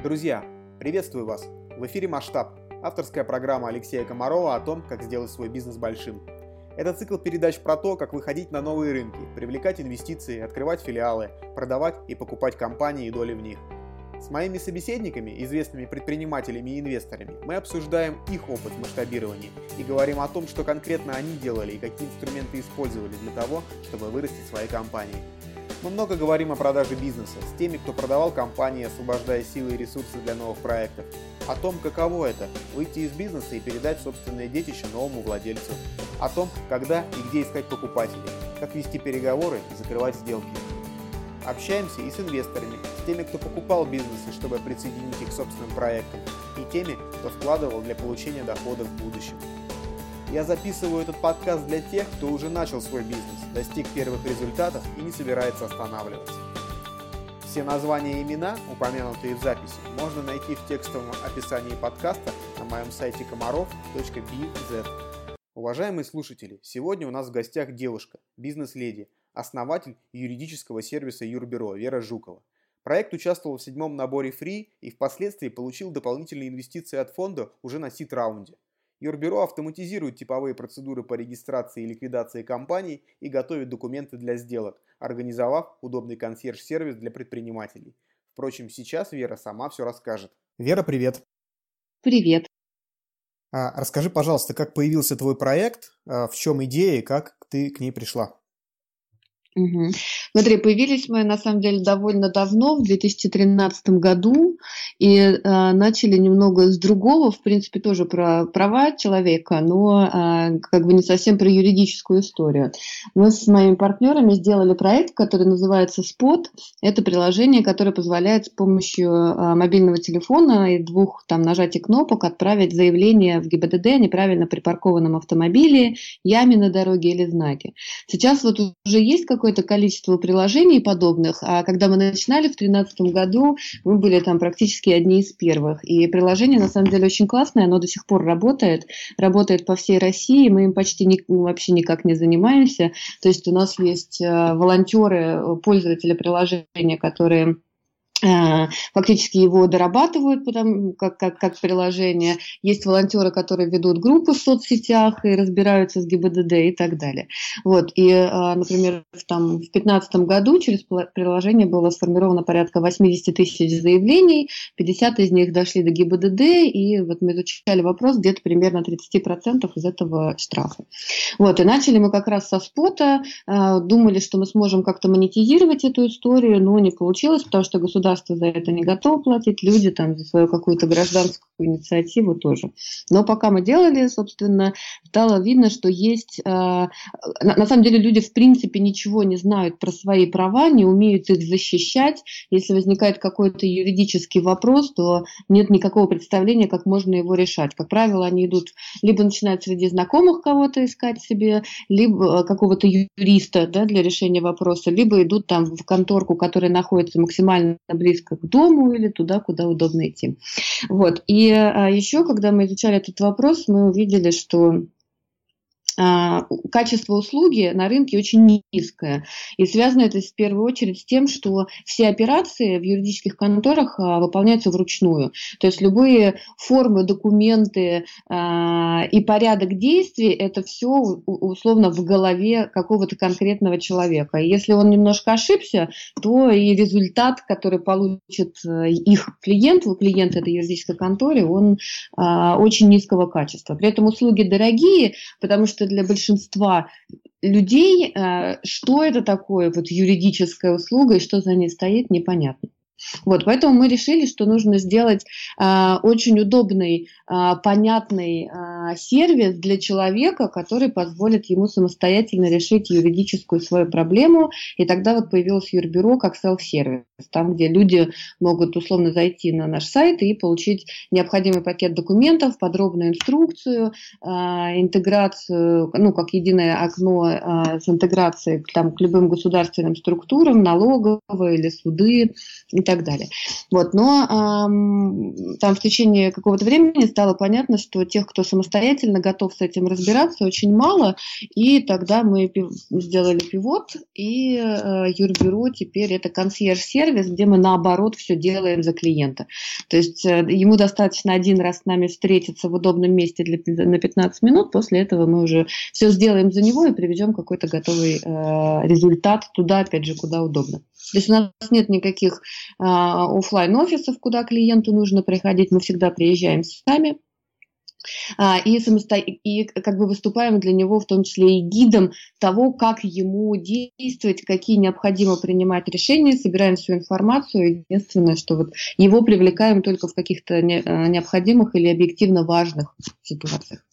Друзья, приветствую вас! В эфире «Масштаб» – авторская программа Алексея Комарова о том, как сделать свой бизнес большим. Это цикл передач про то, как выходить на новые рынки, привлекать инвестиции, открывать филиалы, продавать и покупать компании и доли в них. С моими собеседниками, известными предпринимателями и инвесторами, мы обсуждаем их опыт масштабирования и говорим о том, что конкретно они делали и какие инструменты использовали для того, чтобы вырастить свои компании – мы много говорим о продаже бизнеса с теми, кто продавал компании, освобождая силы и ресурсы для новых проектов. О том, каково это – выйти из бизнеса и передать собственное детище новому владельцу. О том, когда и где искать покупателей, как вести переговоры и закрывать сделки. Общаемся и с инвесторами, с теми, кто покупал бизнесы, чтобы присоединить их к собственным проектам, и теми, кто вкладывал для получения доходов в будущем. Я записываю этот подкаст для тех, кто уже начал свой бизнес, достиг первых результатов и не собирается останавливаться. Все названия и имена, упомянутые в записи, можно найти в текстовом описании подкаста на моем сайте комаров.bz. Уважаемые слушатели, сегодня у нас в гостях девушка, бизнес-леди, основатель юридического сервиса Юрбюро Вера Жукова. Проект участвовал в седьмом наборе Free и впоследствии получил дополнительные инвестиции от фонда уже на сит-раунде. Юрбюро автоматизирует типовые процедуры по регистрации и ликвидации компаний и готовит документы для сделок, организовав удобный консьерж-сервис для предпринимателей. Впрочем, сейчас Вера сама все расскажет. Вера, привет. Привет. А, расскажи, пожалуйста, как появился твой проект, а, в чем идея и как ты к ней пришла? Угу. Смотри, появились мы на самом деле довольно давно, в 2013 году, и э, начали немного с другого, в принципе, тоже про права человека, но э, как бы не совсем про юридическую историю. Мы с моими партнерами сделали проект, который называется Spot. Это приложение, которое позволяет с помощью э, мобильного телефона и двух там нажатий кнопок отправить заявление в ГИБДД о неправильно припаркованном автомобиле, яме на дороге или знаке. Сейчас вот уже есть какой какое-то количество приложений подобных, а когда мы начинали в 2013 году, мы были там практически одни из первых. И приложение на самом деле очень классное, оно до сих пор работает, работает по всей России, мы им почти ни, вообще никак не занимаемся. То есть у нас есть э, волонтеры, пользователи приложения, которые Э, фактически его дорабатывают потому, как, как, как приложение. Есть волонтеры, которые ведут группы в соцсетях и разбираются с ГИБДД и так далее. Вот. И, э, например, там, в 2015 году через приложение было сформировано порядка 80 тысяч заявлений, 50 из них дошли до ГИБДД, и вот мы изучали вопрос, где-то примерно 30% из этого штрафа. Вот. И начали мы как раз со спота, э, думали, что мы сможем как-то монетизировать эту историю, но не получилось, потому что государство государство за это не готово платить, люди там за свою какую-то гражданскую инициативу тоже. Но пока мы делали, собственно, стало видно, что есть... Э, на самом деле люди в принципе ничего не знают про свои права, не умеют их защищать. Если возникает какой-то юридический вопрос, то нет никакого представления, как можно его решать. Как правило, они идут либо начинают среди знакомых кого-то искать себе, либо какого-то юриста да, для решения вопроса, либо идут там в конторку, которая находится максимально близко к дому или туда, куда удобно идти. Вот. И а, еще, когда мы изучали этот вопрос, мы увидели, что качество услуги на рынке очень низкое. И связано это в первую очередь с тем, что все операции в юридических конторах а, выполняются вручную. То есть любые формы, документы а, и порядок действий – это все условно в голове какого-то конкретного человека. И если он немножко ошибся, то и результат, который получит э, их клиент, клиент этой юридической конторы, он очень низкого качества. При этом услуги дорогие, потому что для большинства людей, э, что это такое вот юридическая услуга и что за ней стоит, непонятно. Вот, поэтому мы решили, что нужно сделать э, очень удобный, э, понятный э, сервис для человека, который позволит ему самостоятельно решить юридическую свою проблему. И тогда вот появилось Юрбюро как селф-сервис, там, где люди могут условно зайти на наш сайт и получить необходимый пакет документов, подробную инструкцию, э, интеграцию, ну, как единое окно э, с интеграцией там, к любым государственным структурам, налоговые или суды и так далее. Вот, но эм, там в течение какого-то времени стало понятно, что тех, кто самостоятельно готов с этим разбираться, очень мало, и тогда мы сделали пивот, и э, юрбюро теперь это консьерж-сервис, где мы наоборот все делаем за клиента. То есть э, ему достаточно один раз с нами встретиться в удобном месте для, на 15 минут, после этого мы уже все сделаем за него и приведем какой-то готовый э, результат туда, опять же, куда удобно. То есть у нас нет никаких офлайн офисов куда клиенту нужно приходить, мы всегда приезжаем сами, а, и, самосто... и как бы выступаем для него в том числе и гидом того, как ему действовать, какие необходимо принимать решения, собираем всю информацию. Единственное, что вот его привлекаем только в каких-то. А, необходимых или объективно важных ситуациях.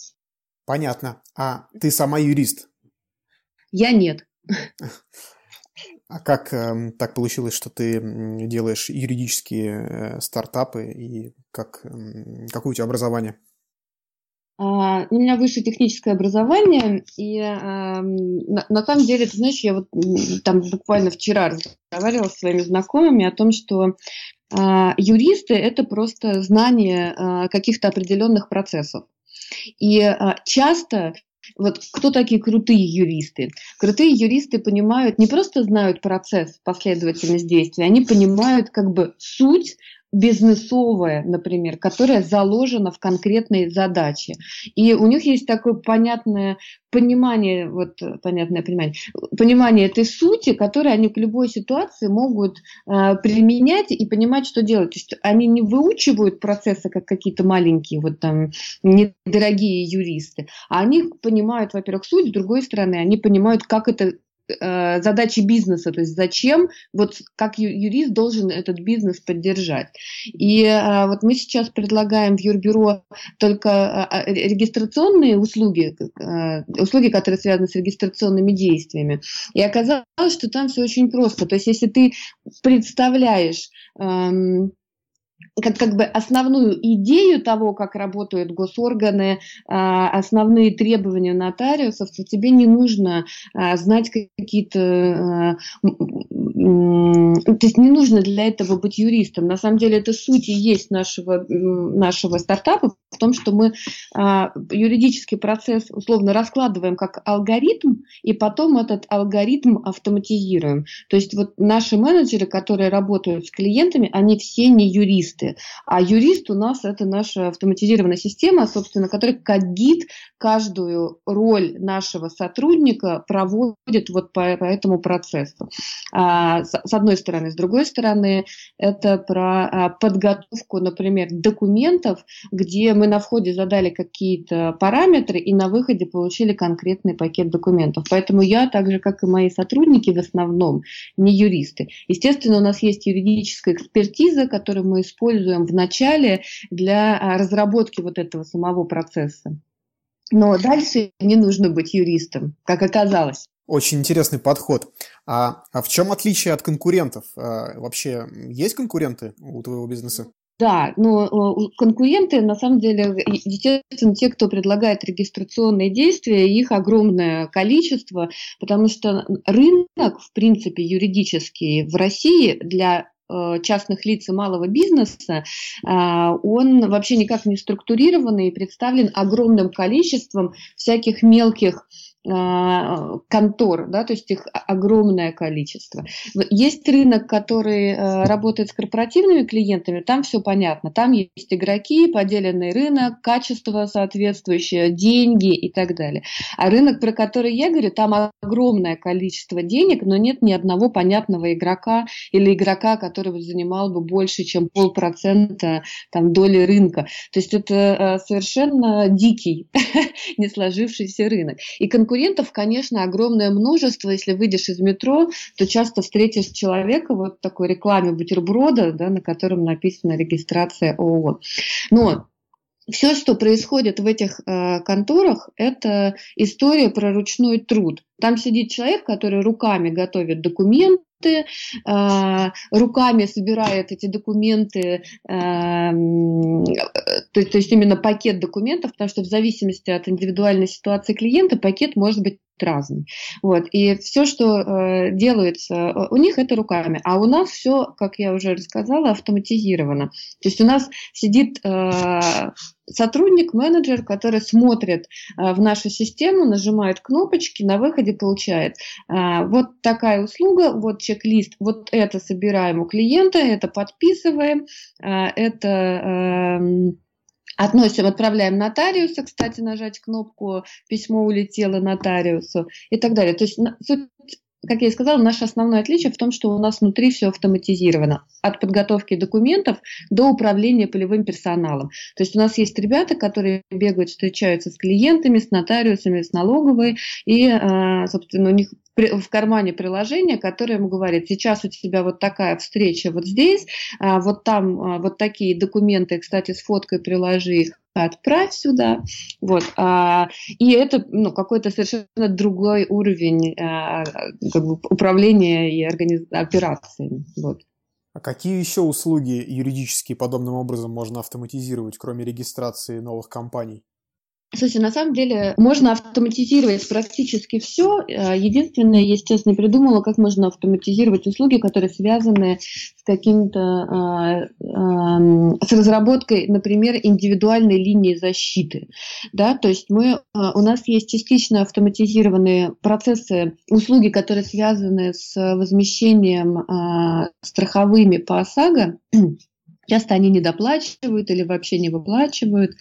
Понятно. А ты сама юрист? Я нет. А как э, так получилось, что ты делаешь юридические э, стартапы и как, э, какое у тебя образование? Uh, у меня высшее техническое образование, и uh, на, на самом деле, ты знаешь, я вот там буквально вчера разговаривала с своими знакомыми о том, что uh, юристы это просто знание каких-то определенных процессов. И часто вот кто такие крутые юристы? Крутые юристы понимают, не просто знают процесс, последовательность действий, они понимают как бы суть бизнесовая, например, которая заложена в конкретной задаче. И у них есть такое понятное понимание, вот понятное понимание, понимание этой сути, которое они к любой ситуации могут э, применять и понимать, что делать. То есть они не выучивают процессы, как какие-то маленькие, вот там, недорогие юристы, а они понимают, во-первых, суть, с другой стороны, они понимают, как это Э, задачи бизнеса, то есть зачем, вот как юрист должен этот бизнес поддержать. И э, вот мы сейчас предлагаем в юрбюро только э, регистрационные услуги, услуги, которые связаны с регистрационными действиями. И оказалось, что там все очень просто. То есть если ты представляешь эм, как, как бы основную идею того, как работают госорганы, а, основные требования нотариусов, то тебе не нужно а, знать какие-то... А, то есть не нужно для этого быть юристом. На самом деле это суть и есть нашего, нашего стартапа в том, что мы юридический процесс условно раскладываем как алгоритм, и потом этот алгоритм автоматизируем. То есть вот наши менеджеры, которые работают с клиентами, они все не юристы юристы. А юрист у нас это наша автоматизированная система, собственно, которая как гид каждую роль нашего сотрудника проводит вот по, по этому процессу. А, с, с одной стороны. С другой стороны, это про а, подготовку, например, документов, где мы на входе задали какие-то параметры и на выходе получили конкретный пакет документов. Поэтому я, так же как и мои сотрудники, в основном не юристы. Естественно, у нас есть юридическая экспертиза, которую мы используем используем в начале для а, разработки вот этого самого процесса. Но дальше не нужно быть юристом, как оказалось. Очень интересный подход. А, а в чем отличие от конкурентов? А, вообще есть конкуренты у твоего бизнеса? Да, но конкуренты, на самом деле, естественно, те, кто предлагает регистрационные действия, их огромное количество, потому что рынок, в принципе, юридический в России для Э, частных лиц и малого бизнеса, а, он вообще никак не структурированный и представлен огромным количеством всяких мелких контор, да, то есть их огромное количество. Есть рынок, который э, работает с корпоративными клиентами, там все понятно, там есть игроки, поделенный рынок, качество соответствующее, деньги и так далее. А рынок, про который я говорю, там огромное количество денег, но нет ни одного понятного игрока или игрока, который занимал бы больше, чем полпроцента там, доли рынка. То есть это э, совершенно дикий, не сложившийся рынок. И конкуренция конкурентов, конечно, огромное множество. Если выйдешь из метро, то часто встретишь человека вот в такой рекламе бутерброда, да, на котором написана регистрация ООО. Но все, что происходит в этих э, конторах, это история про ручной труд. Там сидит человек, который руками готовит документы, э, руками собирает эти документы, э, то, то есть именно пакет документов, потому что в зависимости от индивидуальной ситуации клиента пакет может быть разный. Вот. И все, что э, делается э, у них, это руками. А у нас все, как я уже рассказала, автоматизировано. То есть у нас сидит э, сотрудник, менеджер, который смотрит э, в нашу систему, нажимает кнопочки, на выходе получает э, вот такая услуга, вот чек-лист, вот это собираем у клиента, это подписываем, э, это эм, Относим, отправляем нотариуса, кстати, нажать кнопку «Письмо улетело нотариусу» и так далее. То есть как я и сказала, наше основное отличие в том, что у нас внутри все автоматизировано. От подготовки документов до управления полевым персоналом. То есть у нас есть ребята, которые бегают, встречаются с клиентами, с нотариусами, с налоговой, и, а, собственно, у них в кармане приложение, которое ему говорит, сейчас у тебя вот такая встреча вот здесь, а, вот там а, вот такие документы, кстати, с фоткой приложи их, отправь сюда. Вот. А, и это ну, какой-то совершенно другой уровень как бы, управления и организ... операциями. Вот. А какие еще услуги юридические подобным образом можно автоматизировать, кроме регистрации новых компаний? Слушай, на самом деле можно автоматизировать практически все. Э, единственное, естественно, придумала, как можно автоматизировать услуги, которые связаны с каким-то э, с разработкой, например, индивидуальной линии защиты. Да? То есть мы, у нас есть частично автоматизированные процессы, услуги, которые связаны с возмещением страховыми по ОСАГО. Часто они недоплачивают или вообще не выплачивают.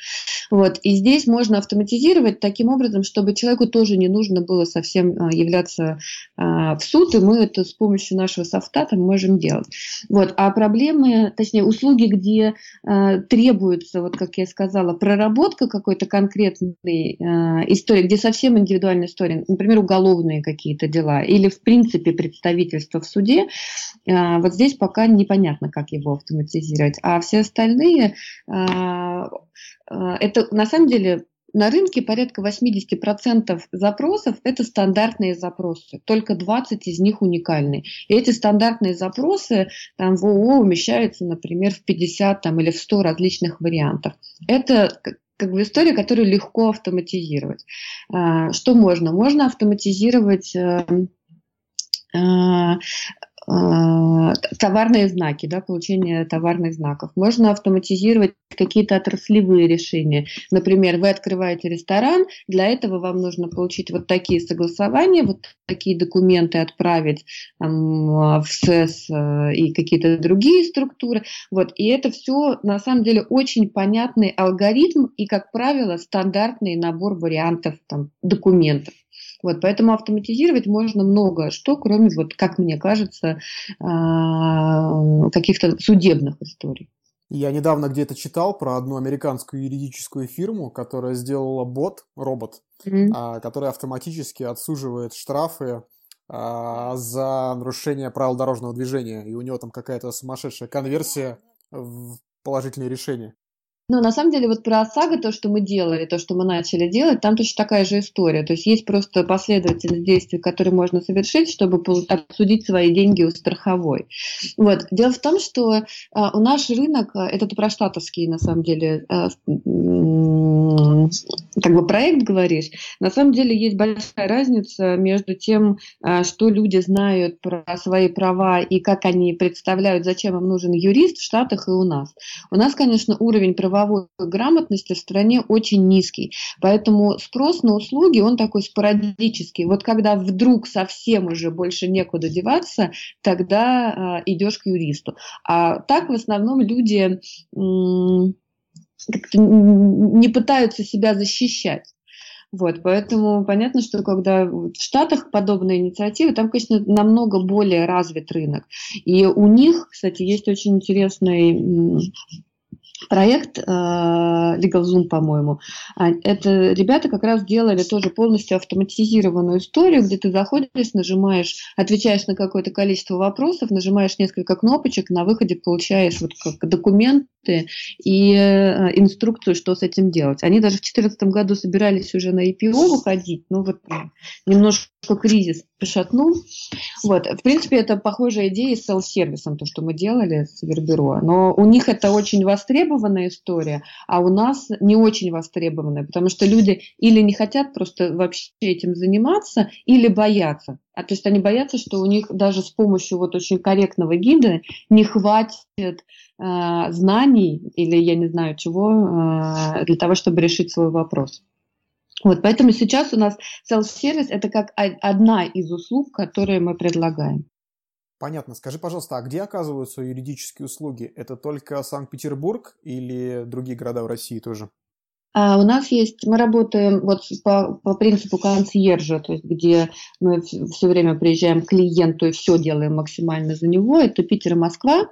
Вот. И здесь можно автоматизировать таким образом, чтобы человеку тоже не нужно было совсем а, являться а, в суд, и мы это с помощью нашего софта там можем делать. Вот. А проблемы, точнее, услуги, где а, требуется, вот как я сказала, проработка какой-то конкретной истории, где совсем индивидуальная история, например, уголовные какие-то дела, или в принципе представительство в суде, вот здесь пока непонятно, как его автоматизировать. А все остальные а, это на самом деле на рынке порядка 80% запросов – это стандартные запросы, только 20 из них уникальные. И эти стандартные запросы там, в ООО умещаются, например, в 50 там, или в 100 различных вариантов. Это как бы история, которую легко автоматизировать. А, что можно? Можно автоматизировать э, э, а, товарные знаки, да, получение товарных знаков. Можно автоматизировать какие-то отраслевые решения. Например, вы открываете ресторан, для этого вам нужно получить вот такие согласования, вот такие документы отправить там, в СЭС э, и какие-то другие структуры. Вот. И это все на самом деле очень понятный алгоритм и, как правило, стандартный набор вариантов там, документов. Вот, поэтому автоматизировать можно много что, кроме, вот, как мне кажется, а, каких-то судебных историй. Я недавно где-то читал про одну американскую юридическую фирму, которая сделала бот, робот, mm-hmm. который автоматически отсуживает штрафы а, за нарушение правил дорожного движения. И у него там какая-то сумасшедшая конверсия в положительные решения. Ну, на самом деле, вот про ОСАГО, то, что мы делали, то, что мы начали делать, там точно такая же история. То есть есть просто последовательность действий, которые можно совершить, чтобы обсудить свои деньги у страховой. Вот. Дело в том, что а, у наш рынок, а, это про штатовский, на самом деле, а, как бы проект говоришь, на самом деле есть большая разница между тем, что люди знают про свои права и как они представляют, зачем им нужен юрист в Штатах и у нас. У нас, конечно, уровень права правовой грамотности в стране очень низкий. Поэтому спрос на услуги, он такой спорадический. Вот когда вдруг совсем уже больше некуда деваться, тогда э, идешь к юристу. А так в основном люди не пытаются себя защищать. Вот, поэтому понятно, что когда в Штатах подобные инициативы, там, конечно, намного более развит рынок. И у них, кстати, есть очень интересный проект э, LegalZoom, по-моему. А, это ребята как раз делали тоже полностью автоматизированную историю, где ты заходишь, нажимаешь, отвечаешь на какое-то количество вопросов, нажимаешь несколько кнопочек, на выходе получаешь вот как документы и э, инструкцию, что с этим делать. Они даже в 2014 году собирались уже на IPO выходить, ну вот немножко кризис шатну. Вот. В принципе, это похожая идея с селф-сервисом, то, что мы делали с Вербюро. Но у них это очень востребованная история, а у нас не очень востребованная, потому что люди или не хотят просто вообще этим заниматься, или боятся. А то есть они боятся, что у них даже с помощью вот очень корректного гида не хватит э, знаний или я не знаю чего э, для того, чтобы решить свой вопрос. Вот, поэтому сейчас у нас self-сервис – это как одна из услуг, которые мы предлагаем. Понятно. Скажи, пожалуйста, а где оказываются юридические услуги? Это только Санкт-Петербург или другие города в России тоже? А у нас есть, мы работаем вот по, по принципу консьержа, то есть где мы все время приезжаем к клиенту и все делаем максимально за него. Это Питер и Москва.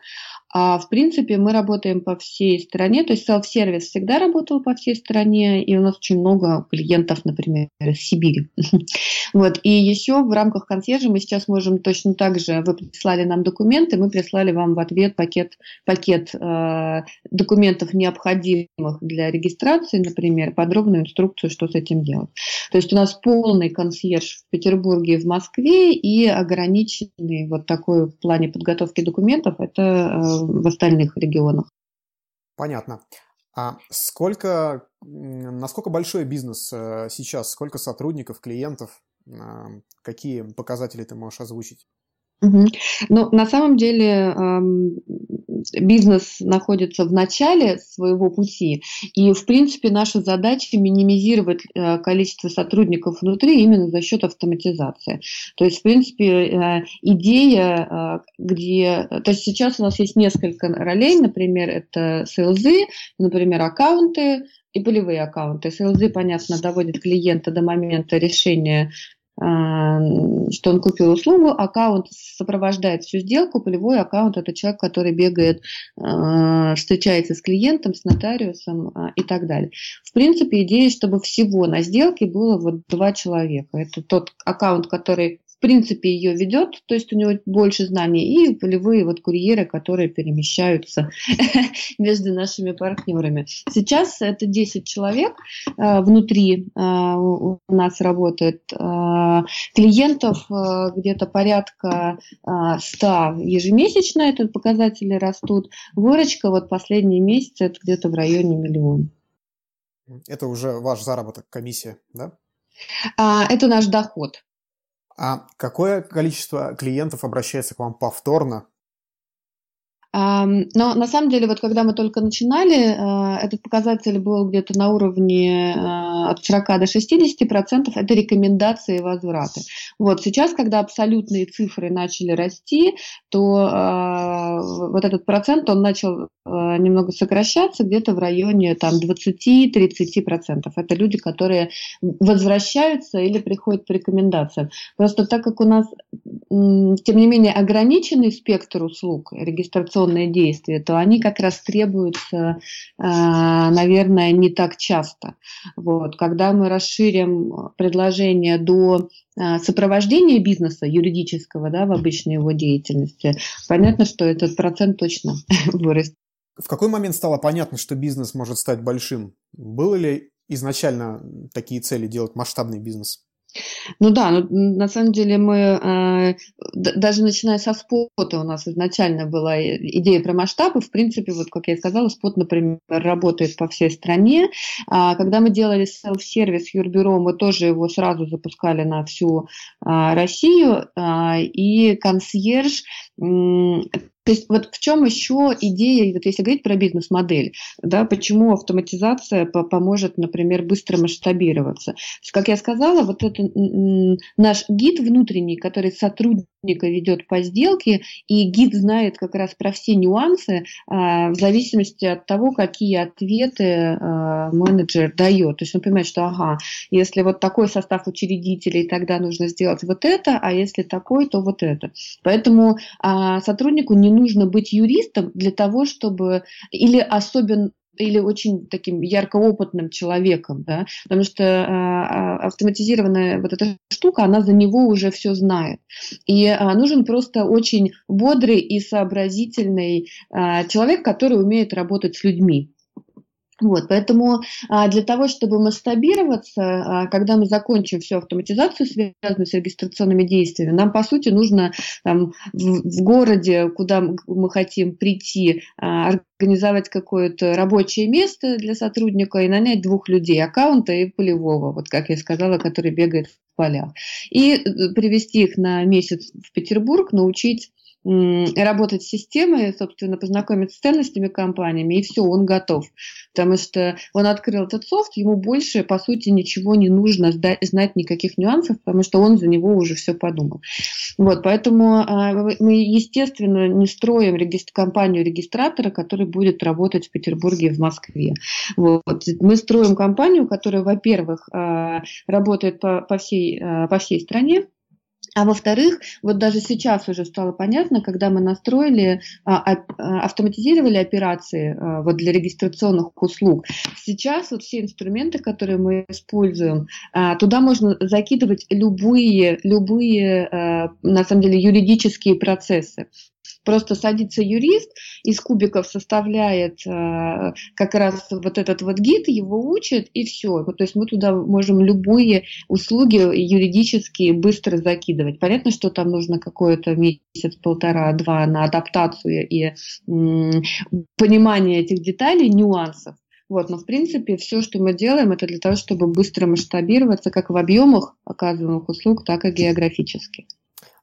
А в принципе мы работаем по всей стране, то есть селф-сервис всегда работал по всей стране, и у нас очень много клиентов, например, из Сибири. Вот. И еще в рамках консьержа мы сейчас можем точно так же, вы прислали нам документы, мы прислали вам в ответ пакет, пакет э, документов, необходимых для регистрации, например, подробную инструкцию, что с этим делать. То есть у нас полный консьерж в Петербурге и в Москве и ограниченный вот такой в плане подготовки документов, это э, в остальных регионах. Понятно. А сколько, насколько большой бизнес э, сейчас, сколько сотрудников, клиентов, какие показатели ты можешь озвучить? Ну, на самом деле бизнес находится в начале своего пути, и, в принципе, наша задача минимизировать э, количество сотрудников внутри именно за счет автоматизации. То есть, в принципе, э, идея, э, где... То есть сейчас у нас есть несколько ролей, например, это селзы, например, аккаунты, и полевые аккаунты. СЛЗ, понятно, доводит клиента до момента решения что он купил услугу, аккаунт сопровождает всю сделку, полевой аккаунт это человек, который бегает, а, встречается с клиентом, с нотариусом а, и так далее. В принципе, идея, чтобы всего на сделке было вот два человека. Это тот аккаунт, который принципе ее ведет, то есть у него больше знаний, и полевые вот курьеры, которые перемещаются между нашими партнерами. Сейчас это 10 человек э, внутри э, у нас работает, э, клиентов где-то порядка э, 100 ежемесячно, это показатели растут, выручка вот последние месяцы это где-то в районе миллиона. Это уже ваш заработок, комиссия, да? А, это наш доход. А какое количество клиентов обращается к вам повторно но на самом деле, вот когда мы только начинали, э, этот показатель был где-то на уровне э, от 40 до 60 процентов. Это рекомендации и возвраты. Вот сейчас, когда абсолютные цифры начали расти, то э, вот этот процент он начал немного сокращаться, где-то в районе там 20-30 процентов. Это люди, которые возвращаются или приходят по рекомендациям. Просто так как у нас, тем не менее, ограниченный спектр услуг регистрационных регистрационные действия, то они как раз требуются, а, наверное, не так часто. Вот. Когда мы расширим предложение до а, сопровождения бизнеса юридического да, в обычной его деятельности, понятно, что этот процент точно вырастет. В какой момент стало понятно, что бизнес может стать большим? Было ли изначально такие цели делать масштабный бизнес? Ну да, ну, на самом деле мы, э, даже начиная со спота, у нас изначально была идея про масштабы. В принципе, вот как я и сказала, спот, например, работает по всей стране. А, когда мы делали селф-сервис Юрбюро, мы тоже его сразу запускали на всю а, Россию. А, и консьерж то есть вот в чем еще идея, вот если говорить про бизнес-модель, да, почему автоматизация поможет, например, быстро масштабироваться. Как я сказала, вот это наш гид внутренний, который сотрудника ведет по сделке, и гид знает как раз про все нюансы а, в зависимости от того, какие ответы а, менеджер дает. То есть он понимает, что ага, если вот такой состав учредителей, тогда нужно сделать вот это, а если такой, то вот это. Поэтому а, сотруднику не нужно быть юристом для того, чтобы или особенно или очень таким ярко опытным человеком, да, потому что э, автоматизированная вот эта штука, она за него уже все знает. И э, нужен просто очень бодрый и сообразительный э, человек, который умеет работать с людьми. Вот, поэтому а, для того, чтобы масштабироваться, а, когда мы закончим всю автоматизацию, связанную с регистрационными действиями, нам, по сути, нужно там, в, в городе, куда мы хотим прийти, а, организовать какое-то рабочее место для сотрудника и нанять двух людей, аккаунта и полевого, вот как я сказала, который бегает в полях. И э, привести их на месяц в Петербург, научить работать с системой, собственно, познакомиться с ценностями компаниями, и все, он готов. Потому что он открыл этот софт, ему больше, по сути, ничего не нужно знать никаких нюансов, потому что он за него уже все подумал. Вот, поэтому а, мы, естественно, не строим регистр, компанию регистратора, который будет работать в Петербурге и в Москве. Вот. Мы строим компанию, которая, во-первых, а, работает по, по, всей, а, по всей стране, а во-вторых, вот даже сейчас уже стало понятно, когда мы настроили, а, а, автоматизировали операции а, вот для регистрационных услуг, сейчас вот все инструменты, которые мы используем, туда можно закидывать любые, любые, на самом деле, юридические процессы. Просто садится юрист, из кубиков составляет э, как раз вот этот вот гид, его учит, и все. то есть мы туда можем любые услуги юридические быстро закидывать. Понятно, что там нужно какое-то месяц, полтора-два на адаптацию и м, понимание этих деталей, нюансов. Вот, но в принципе все, что мы делаем, это для того, чтобы быстро масштабироваться как в объемах оказываемых услуг, так и географически.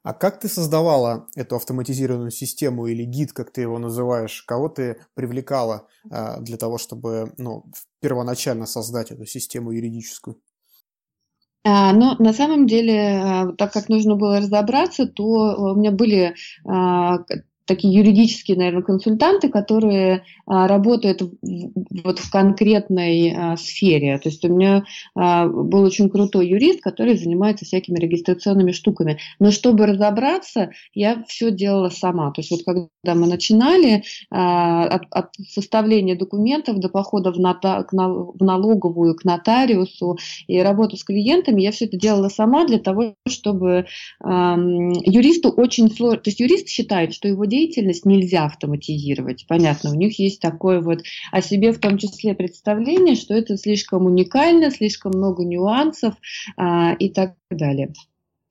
А как ты создавала эту автоматизированную систему или гид, как ты его называешь? Кого ты привлекала э, для того, чтобы ну, первоначально создать эту систему юридическую? А, но на самом деле, а, так как нужно было разобраться, то у меня были а, такие юридические, наверное, консультанты, которые а, работают в, вот в конкретной а, сфере. То есть у меня а, был очень крутой юрист, который занимается всякими регистрационными штуками. Но чтобы разобраться, я все делала сама. То есть вот когда мы начинали а, от, от составления документов до похода в, нота, к, в налоговую, к нотариусу и работу с клиентами, я все это делала сама для того, чтобы а, юристу очень сложно... То есть юрист считает, что его деятельность деятельность нельзя автоматизировать. Понятно, у них есть такое вот о себе в том числе представление, что это слишком уникально, слишком много нюансов а, и так далее.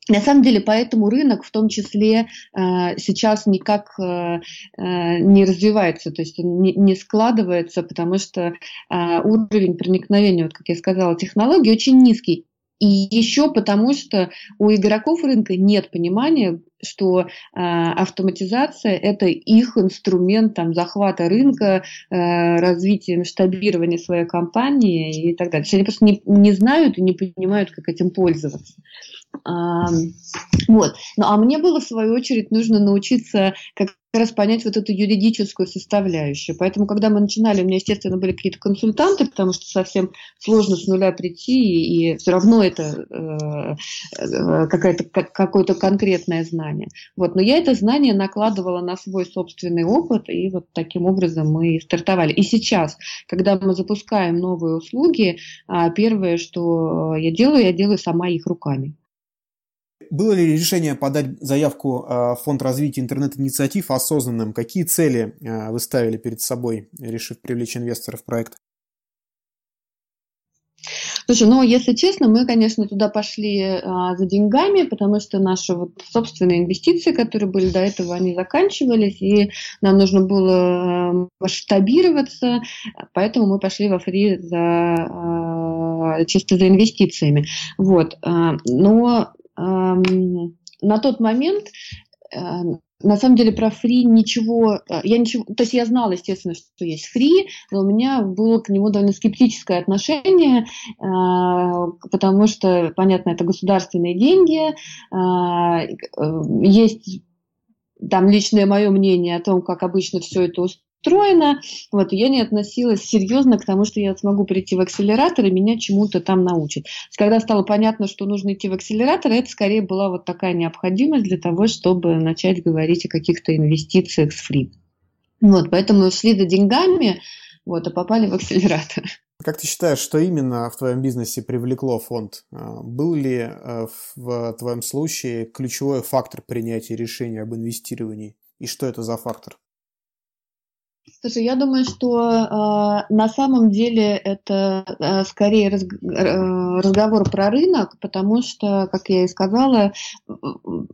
На самом деле, поэтому рынок в том числе э, сейчас никак э, э, не развивается, то есть не, складывается, потому что уровень проникновения, вот как я сказала, технологий очень низкий. И еще потому, что у игроков рынка нет понимания, что э, автоматизация это их инструмент там, захвата рынка, э, развития, масштабирования своей компании и так далее. То есть они просто не, не знают и не понимают, как этим пользоваться. А, вот. Ну, а мне было, в свою очередь, нужно научиться как раз понять вот эту юридическую составляющую. Поэтому, когда мы начинали, у меня, естественно, были какие-то консультанты, потому что совсем сложно с нуля прийти, и все равно это э, э, какое-то, какое-то конкретное знание. Вот. Но я это знание накладывала на свой собственный опыт, и вот таким образом мы стартовали. И сейчас, когда мы запускаем новые услуги, а, первое, что я делаю, я делаю сама их руками. Было ли решение подать заявку э, в Фонд развития интернет-инициатив осознанным? Какие цели э, вы ставили перед собой, решив привлечь инвесторов в проект? Слушай, ну, если честно, мы, конечно, туда пошли а, за деньгами, потому что наши вот собственные инвестиции, которые были до этого, они заканчивались, и нам нужно было а, масштабироваться, поэтому мы пошли во фри за, а, чисто за инвестициями. Вот. А, но на тот момент э, на самом деле про фри ничего, э, я ничего, то есть я знала, естественно, что есть фри, но у меня было к нему довольно скептическое отношение, э, потому что, понятно, это государственные деньги, есть там личное мое мнение о том, как обычно все это устроено. Вот, я не относилась серьезно к тому, что я смогу прийти в акселератор и меня чему-то там научат. Когда стало понятно, что нужно идти в акселератор, это скорее была вот такая необходимость для того, чтобы начать говорить о каких-то инвестициях с фри. Вот, поэтому шли за деньгами, вот, а попали в акселератор. Как ты считаешь, что именно в твоем бизнесе привлекло фонд? А, был ли э, в твоем случае ключевой фактор принятия решения об инвестировании? И что это за фактор? Слушай, я думаю, что э, на самом деле это э, скорее раз, э, разговор про рынок, потому что, как я и сказала,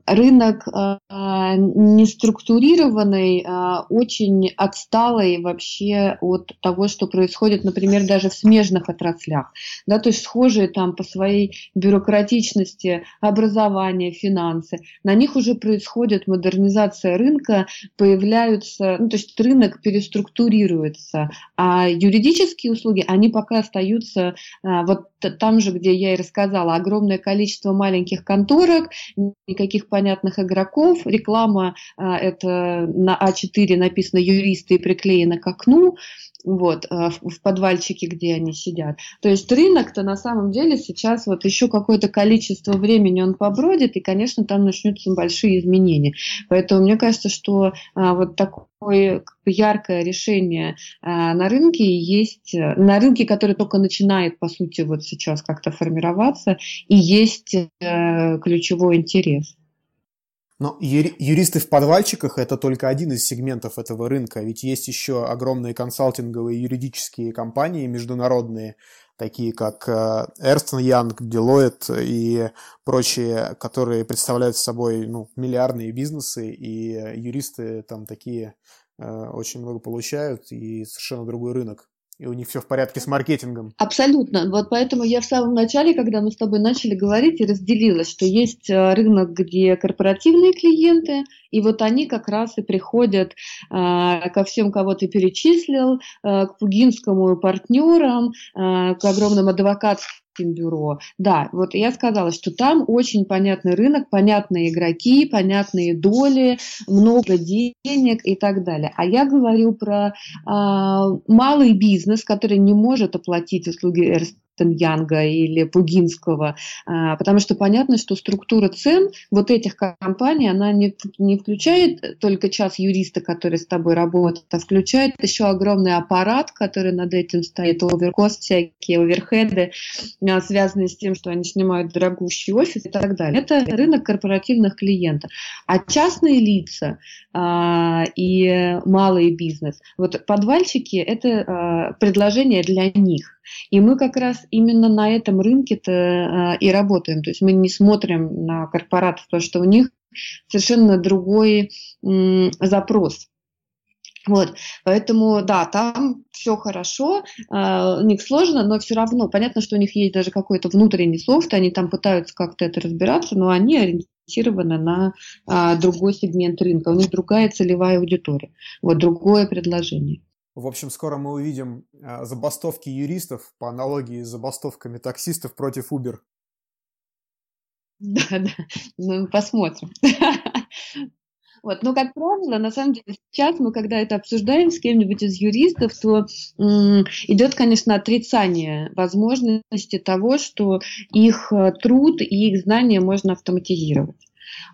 рынок э, не структурированный, э, очень отсталый вообще от того, что происходит, например, даже в смежных отраслях. Да, то есть схожие там по своей бюрократичности образование, финансы. На них уже происходит модернизация рынка, появляются, ну, то есть рынок перестроен структурируется. А юридические услуги, они пока остаются а, вот там же, где я и рассказала, огромное количество маленьких конторок, никаких понятных игроков, реклама а, это на А4 написано юристы и приклеено к окну, вот, а, в подвальчике, где они сидят. То есть рынок-то на самом деле сейчас вот еще какое-то количество времени он побродит, и, конечно, там начнутся большие изменения. Поэтому мне кажется, что а, вот такое яркое решение а, на рынке есть, на рынке, который только начинает, по сути, вот сейчас как-то формироваться, и есть э, ключевой интерес. Но юристы в подвальчиках – это только один из сегментов этого рынка, ведь есть еще огромные консалтинговые юридические компании международные, такие как э, Ernst Young, Deloitte и прочие, которые представляют собой ну, миллиардные бизнесы, и юристы там такие э, очень много получают, и совершенно другой рынок и у них все в порядке с маркетингом. Абсолютно. Вот поэтому я в самом начале, когда мы с тобой начали говорить, и разделила, что есть э, рынок, где корпоративные клиенты, и вот они как раз и приходят э, ко всем, кого ты перечислил, э, к Пугинскому партнерам, э, к огромным адвокатским бюро. Да, вот я сказала, что там очень понятный рынок, понятные игроки, понятные доли, много денег и так далее. А я говорю про а, малый бизнес, который не может оплатить услуги Янга или Пугинского, а, потому что понятно, что структура цен вот этих компаний, она не, не включает только час юриста, который с тобой работает, а включает еще огромный аппарат, который над этим стоит, оверкост всякие, оверхеды, а, связанные с тем, что они снимают дорогущий офис и так далее. Это рынок корпоративных клиентов. А частные лица а, и малый бизнес, вот подвальчики – это предложение для них. И мы как раз именно на этом рынке-то а, и работаем. То есть мы не смотрим на корпоратов, потому что у них совершенно другой запрос. Вот, поэтому, да, там все хорошо, э, у них сложно, но все равно понятно, что у них есть даже какой-то внутренний софт, они там пытаются как-то это разбираться, но они ориентированы на э, другой сегмент рынка, у них другая целевая аудитория, вот другое предложение. В общем, скоро мы увидим а, забастовки юристов по аналогии с забастовками таксистов против Uber. Да, да, ну посмотрим. Вот. Но, как правило, на самом деле, сейчас мы, когда это обсуждаем с кем-нибудь из юристов, то м- идет, конечно, отрицание возможности того, что их э, труд и их знания можно автоматизировать.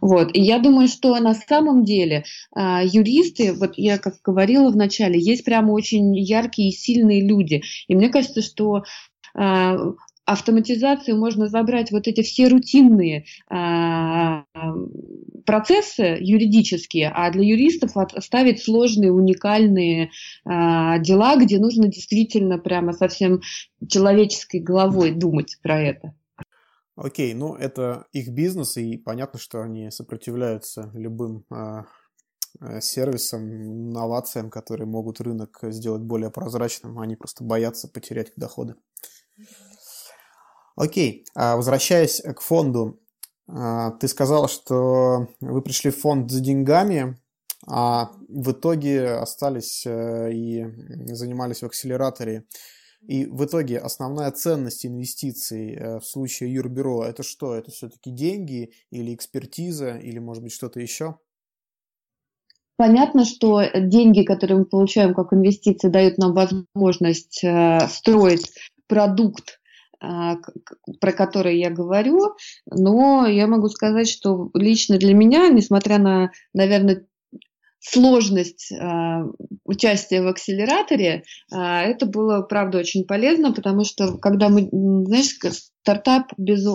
Вот. И я думаю, что на самом деле а, юристы, вот я как говорила в начале, есть прямо очень яркие и сильные люди. И мне кажется, что а, автоматизацию можно забрать вот эти все рутинные а, процессы юридические, а для юристов оставить сложные, уникальные а, дела, где нужно действительно прямо совсем человеческой головой думать про это. Окей, ну это их бизнес, и понятно, что они сопротивляются любым э, сервисам, инновациям, которые могут рынок сделать более прозрачным, они просто боятся потерять доходы. Окей, а возвращаясь к фонду, а, ты сказал, что вы пришли в фонд за деньгами, а в итоге остались э, и занимались в акселераторе. И в итоге основная ценность инвестиций э, в случае юрбюро это что? Это все-таки деньги или экспертиза или может быть что-то еще? Понятно, что деньги, которые мы получаем как инвестиции, дают нам возможность э, строить продукт, э, про который я говорю, но я могу сказать, что лично для меня, несмотря на, наверное, сложность э, участия в акселераторе, э, это было, правда, очень полезно, потому что когда мы, знаешь, стартап без,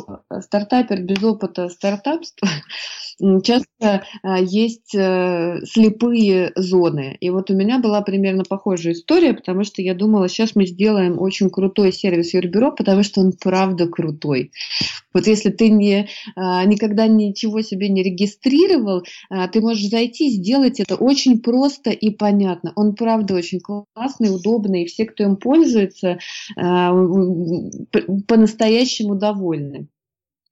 стартапер без опыта стартапства часто а, есть э, слепые зоны. И вот у меня была примерно похожая история, потому что я думала, сейчас мы сделаем очень крутой сервис Юрбюро, потому что он правда крутой. Вот если ты не, а, никогда ничего себе не регистрировал, а, ты можешь зайти, сделать это очень просто и понятно. Он правда очень классный, удобный, и все, кто им пользуется, по-настоящему довольны.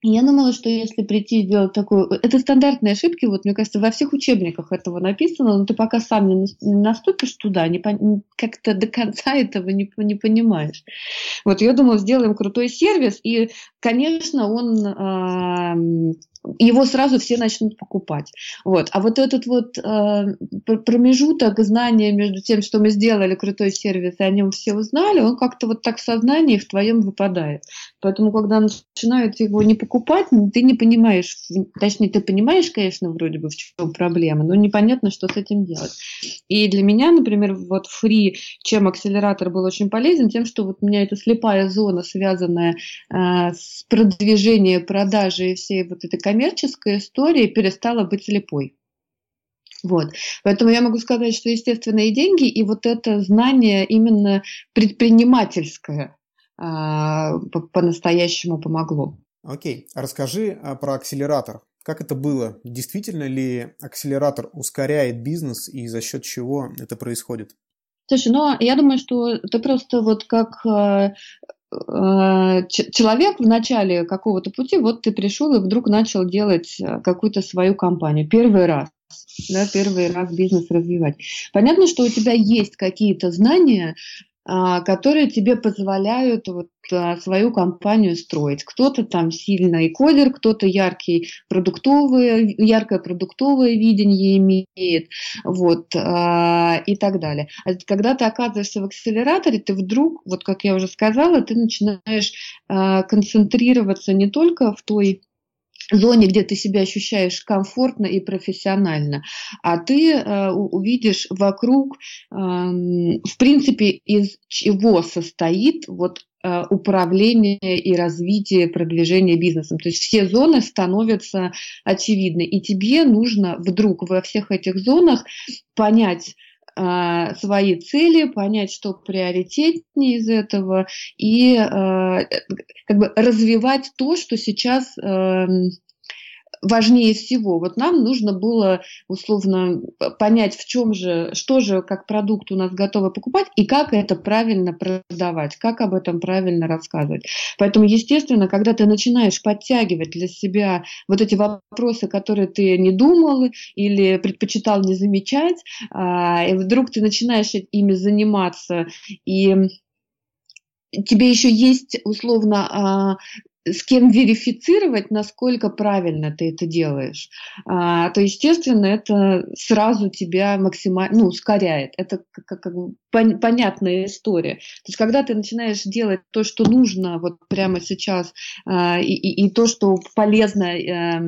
Я думала, что если прийти и сделать такую... Это стандартные ошибки, вот мне кажется, во всех учебниках этого написано, но ты пока сам не наступишь туда, не пон... как-то до конца этого не, не понимаешь. Вот я думала, сделаем крутой сервис, и, конечно, он э, его сразу все начнут покупать. Вот. А вот этот вот э, промежуток знания между тем, что мы сделали крутой сервис, и о нем все узнали, он как-то вот так в сознании в твоем выпадает. Поэтому, когда начинают его не покупать, ты не понимаешь, точнее, ты понимаешь, конечно, вроде бы, в чем проблема, но непонятно, что с этим делать. И для меня, например, вот фри, чем акселератор был очень полезен, тем, что вот у меня эта слепая зона, связанная э, с продвижением, продажей всей вот этой коммерческая история перестала быть слепой. Вот. Поэтому я могу сказать, что естественные деньги и вот это знание именно предпринимательское по-настоящему помогло. Окей, расскажи а, про акселератор. Как это было? Действительно ли акселератор ускоряет бизнес и за счет чего это происходит? Слушай, ну я думаю, что ты просто вот как а, Э, человек в начале какого-то пути, вот ты пришел и вдруг начал делать э, какую-то свою компанию. Первый раз. Да, первый раз бизнес развивать. Понятно, что у тебя есть какие-то знания, а, которые тебе позволяют вот а, свою компанию строить. Кто-то там сильный кодер, кто-то яркий продуктовый, яркое продуктовое видение имеет, вот, а, и так далее. А когда ты оказываешься в акселераторе, ты вдруг, вот как я уже сказала, ты начинаешь концентрироваться не только в той зоне, где ты себя ощущаешь комфортно и профессионально, а ты э, увидишь вокруг, э, в принципе, из чего состоит вот э, управление и развитие, продвижение бизнесом. То есть все зоны становятся очевидны, и тебе нужно вдруг во всех этих зонах понять, э, свои цели, понять, что приоритетнее из этого, и э, как бы развивать то, что сейчас э, важнее всего. Вот нам нужно было условно понять, в чем же, что же как продукт у нас готовы покупать и как это правильно продавать, как об этом правильно рассказывать. Поэтому, естественно, когда ты начинаешь подтягивать для себя вот эти вопросы, которые ты не думал или предпочитал не замечать, а, и вдруг ты начинаешь ими заниматься и тебе еще есть условно а, с кем верифицировать, насколько правильно ты это делаешь, а, то, естественно, это сразу тебя максимально ну, ускоряет. Это как, как, как пон, понятная история. То есть, когда ты начинаешь делать то, что нужно вот прямо сейчас, а, и, и, то, что полезно, а,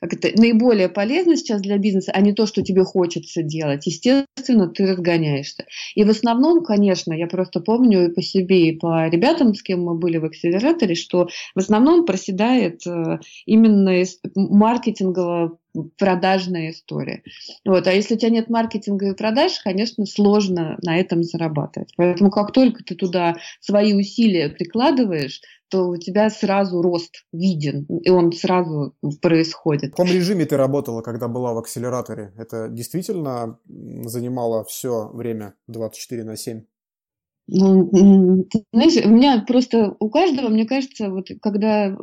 как это, наиболее полезно сейчас для бизнеса, а не то, что тебе хочется делать, естественно, ты разгоняешься. И в основном, конечно, я просто помню и по себе, и по ребятам, с кем мы были в акселераторе, что в основном проседает э, именно маркетингово продажная история. Вот. А если у тебя нет маркетинга и продаж, конечно, сложно на этом зарабатывать. Поэтому как только ты туда свои усилия прикладываешь, то у тебя сразу рост виден, и он сразу происходит. В каком режиме ты работала, когда была в акселераторе? Это действительно занимало все время 24 на 7? Ну, знаешь, у меня просто у каждого, мне кажется, вот когда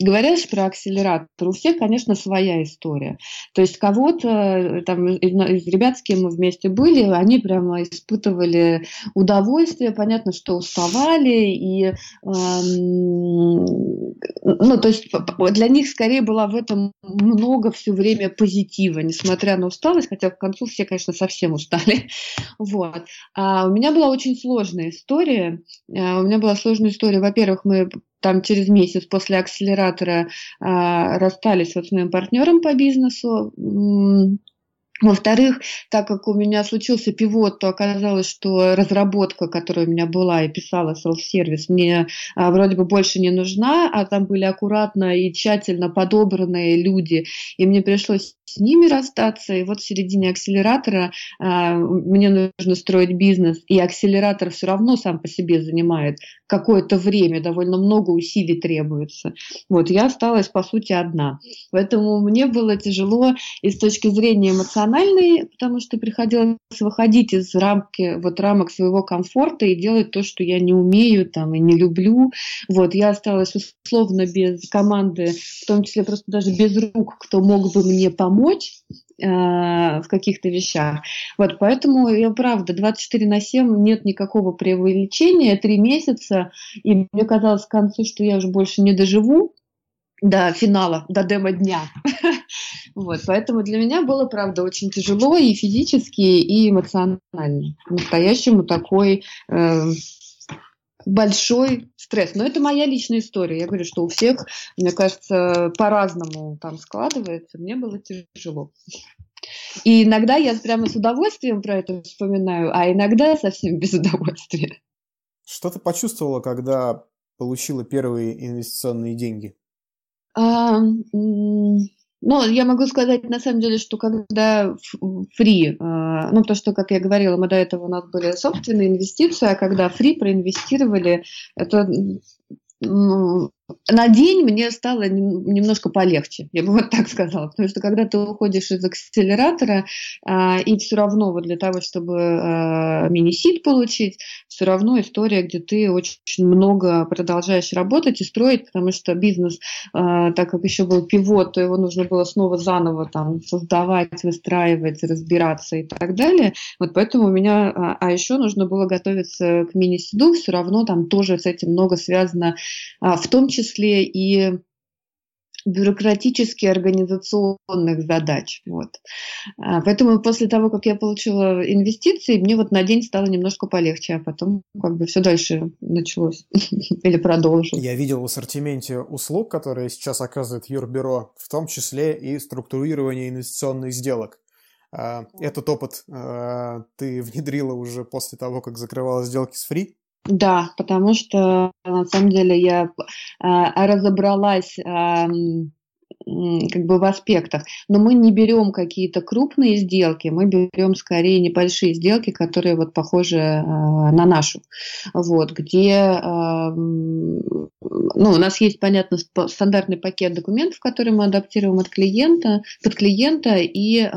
говоришь про акселератор, у всех, конечно, своя история. То есть кого-то, э, там, из ребят, с кем мы вместе были, они прямо испытывали удовольствие, понятно, что уставали, и, эм, ну, то есть для них скорее было в этом много все время позитива, несмотря на усталость, хотя к концу все, конечно, совсем устали. Вот. А у меня была очень сложная история. А у меня была сложная история. Во-первых, мы там через месяц после акселератора а, расстались вот с моим партнером по бизнесу. Во-вторых, так как у меня случился пивот, то оказалось, что разработка, которая у меня была и писала селф-сервис, мне а, вроде бы больше не нужна, а там были аккуратно и тщательно подобранные люди, и мне пришлось с ними расстаться. И вот в середине акселератора а, мне нужно строить бизнес, и акселератор все равно сам по себе занимает какое-то время, довольно много усилий требуется. Вот, я осталась, по сути, одна. Поэтому мне было тяжело и с точки зрения эмоциональной, потому что приходилось выходить из рамки, вот рамок своего комфорта и делать то, что я не умею там и не люблю. Вот, я осталась условно без команды, в том числе просто даже без рук, кто мог бы мне помочь э, в каких-то вещах. Вот, поэтому я правда 24 на 7 нет никакого преувеличения, три месяца, и мне казалось к концу, что я уже больше не доживу до финала, до демо-дня. Вот, поэтому для меня было, правда, очень тяжело и физически, и эмоционально. Настоящему такой э, большой стресс. Но это моя личная история. Я говорю, что у всех, мне кажется, по-разному там складывается. Мне было тяжело. И иногда я прямо с удовольствием про это вспоминаю, а иногда совсем без удовольствия. Что ты почувствовала, когда получила первые инвестиционные деньги? А, ну, я могу сказать, на самом деле, что когда фри, а, ну, то, что, как я говорила, мы до этого у нас были собственные инвестиции, а когда фри проинвестировали, это на день мне стало немножко полегче, я бы вот так сказала, потому что когда ты уходишь из акселератора, а, и все равно вот для того, чтобы а, мини-сид получить, все равно история, где ты очень много продолжаешь работать и строить, потому что бизнес, а, так как еще был пивот, то его нужно было снова заново там создавать, выстраивать, разбираться и так далее. Вот поэтому у меня, а, еще нужно было готовиться к мини-сиду, все равно там тоже с этим много связано, в том числе и бюрократически организационных задач. Вот. А, поэтому после того, как я получила инвестиции, мне вот на день стало немножко полегче, а потом как бы все дальше началось или продолжилось. Я видел в ассортименте услуг, которые сейчас оказывает Юрбюро, в том числе и структурирование инвестиционных сделок. А, этот опыт а, ты внедрила уже после того, как закрывала сделки с Free? Да, потому что на самом деле я а, разобралась а, как бы в аспектах. Но мы не берем какие-то крупные сделки, мы берем скорее небольшие сделки, которые вот похожи э, на нашу. Вот, где ну, у нас есть, понятно, стандартный пакет документов, который мы адаптируем от клиента, под клиента и э,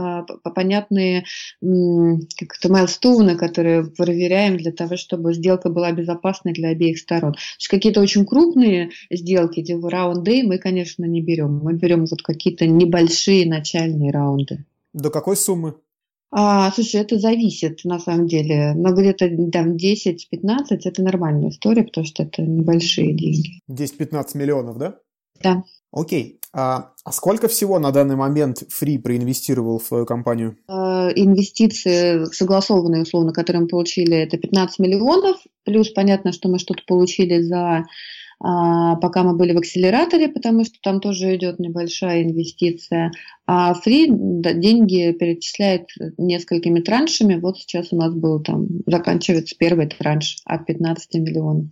понятные как-то майлстоуны, которые проверяем для того, чтобы сделка была безопасной для обеих сторон. То есть какие-то очень крупные сделки, типа раунд мы, конечно, не берем. Мы берем вот какие-то небольшие начальные раунды. До какой суммы? А, слушай, это зависит на самом деле. Но где-то там 10-15 это нормальная история, потому что это небольшие деньги. 10-15 миллионов, да? Да. Окей. А, а сколько всего на данный момент Free проинвестировал в свою компанию? А, инвестиции согласованные, условно, которые мы получили, это 15 миллионов. Плюс понятно, что мы что-то получили за пока мы были в акселераторе, потому что там тоже идет небольшая инвестиция. А фри деньги перечисляет несколькими траншами. Вот сейчас у нас был там, заканчивается первый транш от 15 миллионов.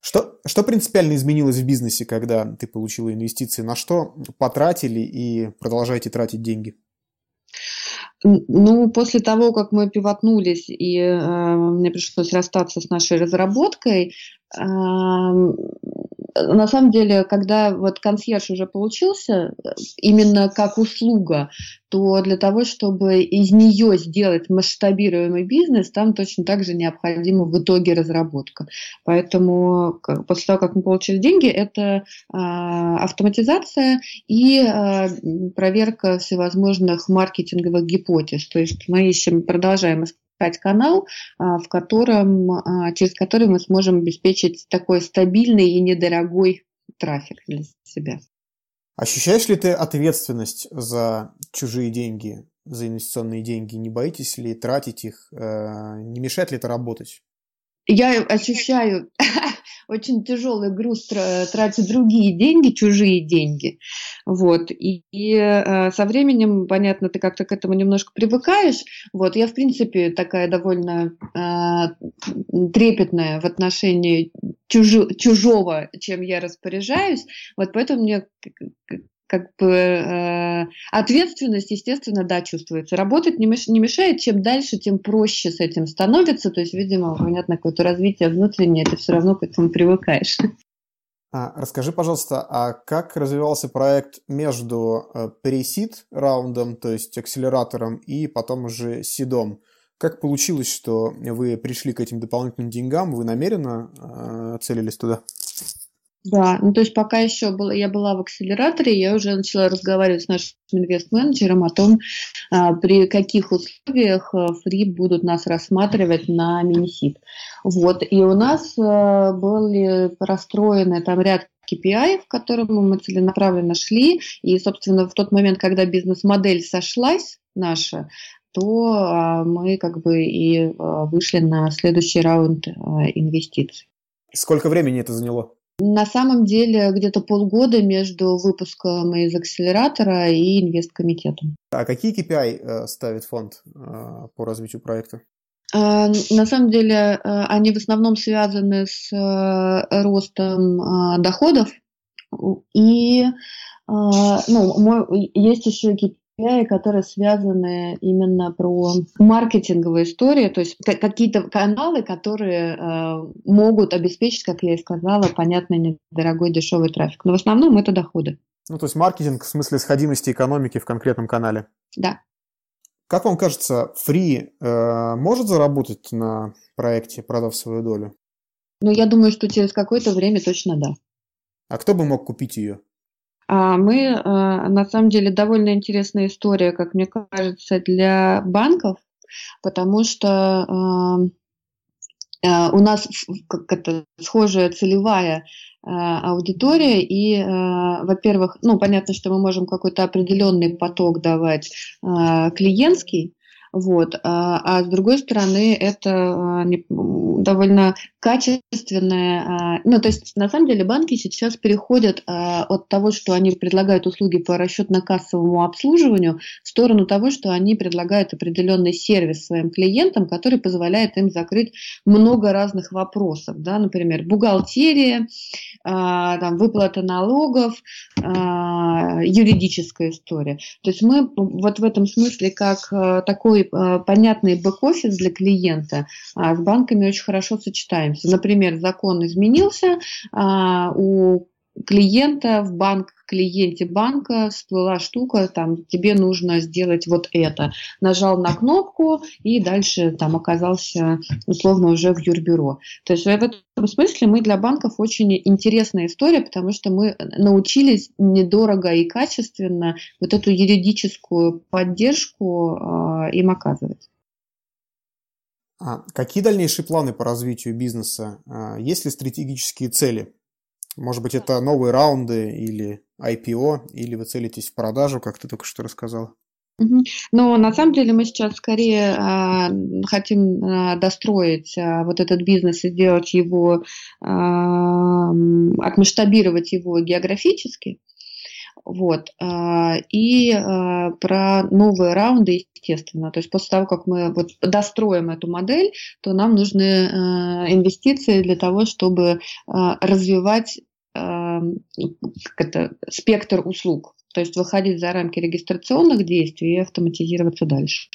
Что, что принципиально изменилось в бизнесе, когда ты получила инвестиции? На что потратили и продолжаете тратить деньги? Ну, после того, как мы пивотнулись, и э, мне пришлось расстаться с нашей разработкой, э, на самом деле, когда вот консьерж уже получился именно как услуга, то для того, чтобы из нее сделать масштабируемый бизнес, там точно так же необходима в итоге разработка. Поэтому после того, как мы получили деньги, это а, автоматизация и а, проверка всевозможных маркетинговых гипотез. То есть мы ищем, продолжаем искать канал, а, в котором, а, через который мы сможем обеспечить такой стабильный и недорогой трафик для себя. Ощущаешь ли ты ответственность за чужие деньги, за инвестиционные деньги? Не боитесь ли тратить их? Э, не мешает ли это работать? Я ощущаю очень тяжелый груз тратить другие деньги, чужие деньги. Вот. И, и э, со временем, понятно, ты как-то к этому немножко привыкаешь. Вот. Я, в принципе, такая довольно э, трепетная в отношении чужо, чужого, чем я распоряжаюсь. Вот поэтому мне как бы э, ответственность, естественно, да, чувствуется. Работать не, меш, не мешает, чем дальше, тем проще с этим становится. То есть, видимо, понятно, какое-то развитие внутреннее, ты все равно к этому привыкаешь. А, расскажи, пожалуйста, а как развивался проект между э, пресид раундом, то есть акселератором, и потом уже сидом? Как получилось, что вы пришли к этим дополнительным деньгам? Вы намеренно э, целились туда? Да, ну то есть пока еще была, я была в акселераторе, я уже начала разговаривать с нашим инвест-менеджером о том, а, при каких условиях а, фри будут нас рассматривать на мини-сит. Вот, и у нас а, были расстроены там ряд KPI, в котором мы целенаправленно шли, и, собственно, в тот момент, когда бизнес-модель сошлась наша, то а, мы как бы и а, вышли на следующий раунд инвестиций. Сколько времени это заняло? На самом деле где-то полгода между выпуском из акселератора и инвесткомитетом. А какие KPI э, ставит фонд э, по развитию проекта? А, на самом деле э, они в основном связаны с ростом доходов и ну, есть еще KPI, которые связаны именно про маркетинговые истории, то есть какие-то каналы, которые э, могут обеспечить, как я и сказала, понятный, недорогой, дешевый трафик. Но в основном это доходы. Ну, то есть маркетинг в смысле сходимости экономики в конкретном канале. Да. Как вам кажется, Free э, может заработать на проекте, продав свою долю? Ну, я думаю, что через какое-то время точно да. А кто бы мог купить ее? А мы, а, на самом деле, довольно интересная история, как мне кажется, для банков, потому что а, у нас как это, схожая целевая аудитория, и, во-первых, ну, понятно, что мы можем какой-то определенный поток давать клиентский, вот. А, а с другой стороны, это довольно качественное. А, ну, то есть, на самом деле, банки сейчас переходят от того, что они предлагают услуги по расчетно-кассовому обслуживанию, в сторону того, что они предлагают определенный сервис своим клиентам, который позволяет им закрыть много разных вопросов. Да? Например, бухгалтерия, там, выплата налогов, юридическая история. То есть мы вот в этом смысле как такой Э, понятный бэк-офис для клиента а, с банками очень хорошо сочетаемся. Например, закон изменился, а, у клиента в банк клиенте банка всплыла штука, там тебе нужно сделать вот это. Нажал на кнопку и дальше там оказался условно уже в юрбюро. То есть в этом смысле мы для банков очень интересная история, потому что мы научились недорого и качественно вот эту юридическую поддержку э, им оказывать. А какие дальнейшие планы по развитию бизнеса? А, есть ли стратегические цели? Может быть, это новые раунды или IPO, или вы целитесь в продажу, как ты только что рассказал? Но на самом деле мы сейчас скорее а, хотим а, достроить а, вот этот бизнес и сделать его, а, отмасштабировать его географически. Вот. А, и а, про новые раунды, естественно. То есть после того, как мы вот достроим эту модель, то нам нужны а, инвестиции для того, чтобы развивать это, спектр услуг. То есть выходить за рамки регистрационных действий и автоматизироваться дальше.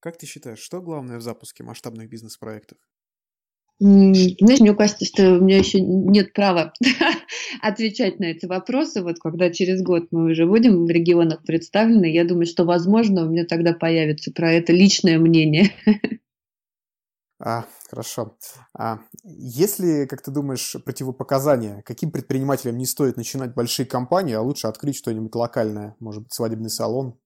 Как ты считаешь, что главное в запуске масштабных бизнес-проектов? Знаешь, мне кажется, что у меня еще нет права отвечать на эти вопросы. Вот когда через год мы уже будем в регионах представлены, я думаю, что, возможно, у меня тогда появится про это личное мнение. А, хорошо. А, если, как ты думаешь, противопоказания, каким предпринимателям не стоит начинать большие компании, а лучше открыть что-нибудь локальное, может быть, свадебный салон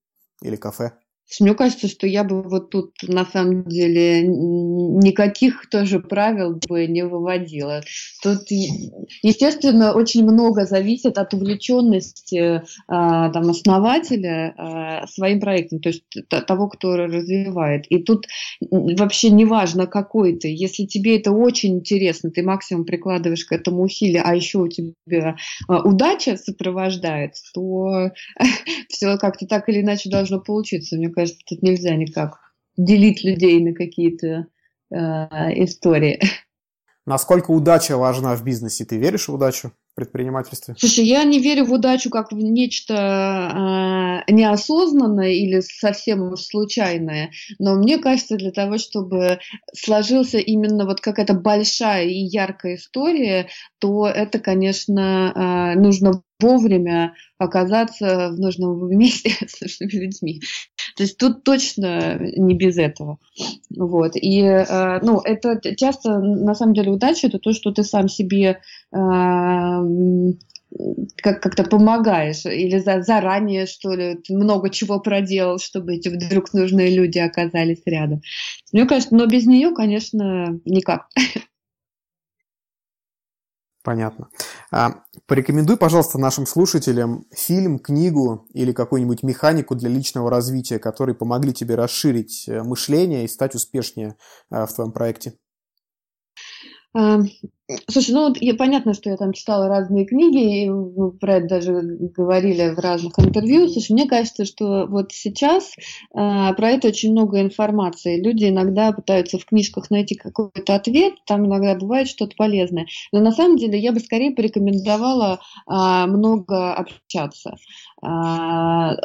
или кафе? Мне кажется, что я бы вот тут на самом деле никаких тоже правил бы не выводила. Тут, естественно, очень много зависит от увлеченности а, там, основателя а, своим проектом, то есть того, кто развивает. И тут вообще не важно, какой ты. Если тебе это очень интересно, ты максимум прикладываешь к этому усилия, а еще у тебя а, удача сопровождает, то все как-то так или иначе должно получиться. Мне кажется, тут нельзя никак делить людей на какие-то э, истории. Насколько удача важна в бизнесе? Ты веришь в удачу в предпринимательстве? Слушай, я не верю в удачу как в нечто э, неосознанное или совсем уж случайное, но мне кажется, для того, чтобы сложился именно вот какая-то большая и яркая история, то это, конечно, э, нужно вовремя оказаться в нужном месте с нужными людьми. То есть тут точно не без этого. Вот. И, э, ну, это часто, на самом деле, удача – это то, что ты сам себе э, как- как-то помогаешь, или за, заранее, что ли, много чего проделал, чтобы эти вдруг нужные люди оказались рядом. Мне кажется, но без нее, конечно, никак. Понятно. А, порекомендуй, пожалуйста, нашим слушателям фильм, книгу или какую-нибудь механику для личного развития, которые помогли тебе расширить э, мышление и стать успешнее э, в твоем проекте. Слушай, ну вот я, понятно, что я там читала разные книги, и мы про это даже говорили в разных интервью. Слушай, мне кажется, что вот сейчас э, про это очень много информации. Люди иногда пытаются в книжках найти какой-то ответ, там иногда бывает что-то полезное. Но на самом деле я бы скорее порекомендовала э, много общаться. Э,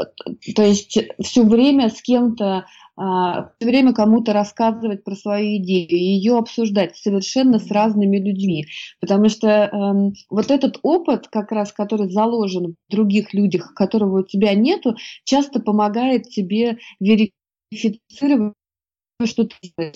то есть все время с кем-то а, все время кому-то рассказывать про свою идею, ее обсуждать совершенно с разными людьми. Потому что э, вот этот опыт, как раз, который заложен в других людях, которого у тебя нету, часто помогает тебе верифицировать что ты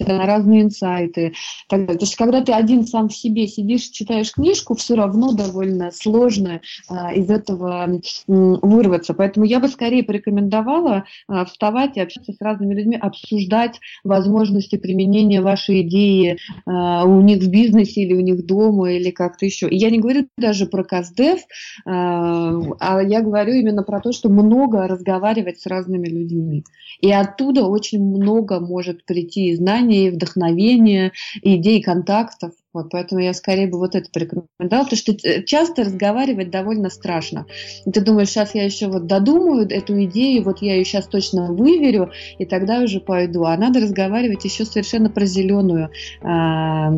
на разные инсайты. Так далее. То есть, когда ты один сам в себе сидишь, читаешь книжку, все равно довольно сложно а, из этого м, вырваться. Поэтому я бы скорее порекомендовала а, вставать и общаться с разными людьми, обсуждать возможности применения вашей идеи а, у них в бизнесе или у них дома или как-то еще. И я не говорю даже про КАЗДЕВ, а, а я говорю именно про то, что много разговаривать с разными людьми. И оттуда очень много может прийти и знаний, и вдохновения, и идей, контактов. Вот, поэтому я скорее бы вот это порекомендовала, потому что э, часто разговаривать довольно страшно. И ты думаешь, сейчас я еще вот додумаю эту идею, вот я ее сейчас точно выверю, и тогда уже пойду. А надо разговаривать еще совершенно про зеленую а,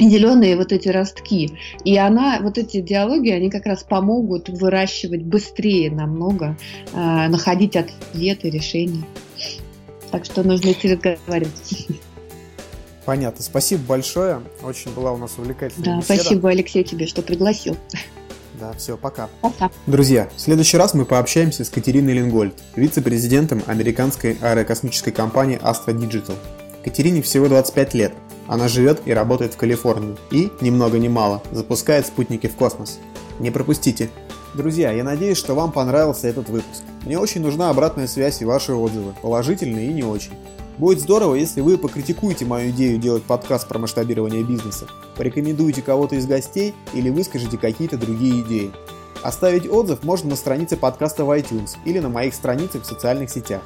зеленые вот эти ростки. И она, вот эти диалоги, они как раз помогут выращивать быстрее намного, э, находить ответы, решения. Так что нужно идти разговаривать. Понятно. Спасибо большое. Очень была у нас увлекательная Да, беседа. спасибо, Алексей, тебе, что пригласил. Да, все, пока. Пока. Друзья, в следующий раз мы пообщаемся с Катериной Лингольд, вице-президентом американской аэрокосмической компании Astra Digital. Катерине всего 25 лет. Она живет и работает в Калифорнии и, ни много ни мало, запускает спутники в космос. Не пропустите! Друзья, я надеюсь, что вам понравился этот выпуск. Мне очень нужна обратная связь и ваши отзывы, положительные и не очень. Будет здорово, если вы покритикуете мою идею делать подкаст про масштабирование бизнеса, порекомендуете кого-то из гостей или выскажете какие-то другие идеи. Оставить отзыв можно на странице подкаста в iTunes или на моих страницах в социальных сетях.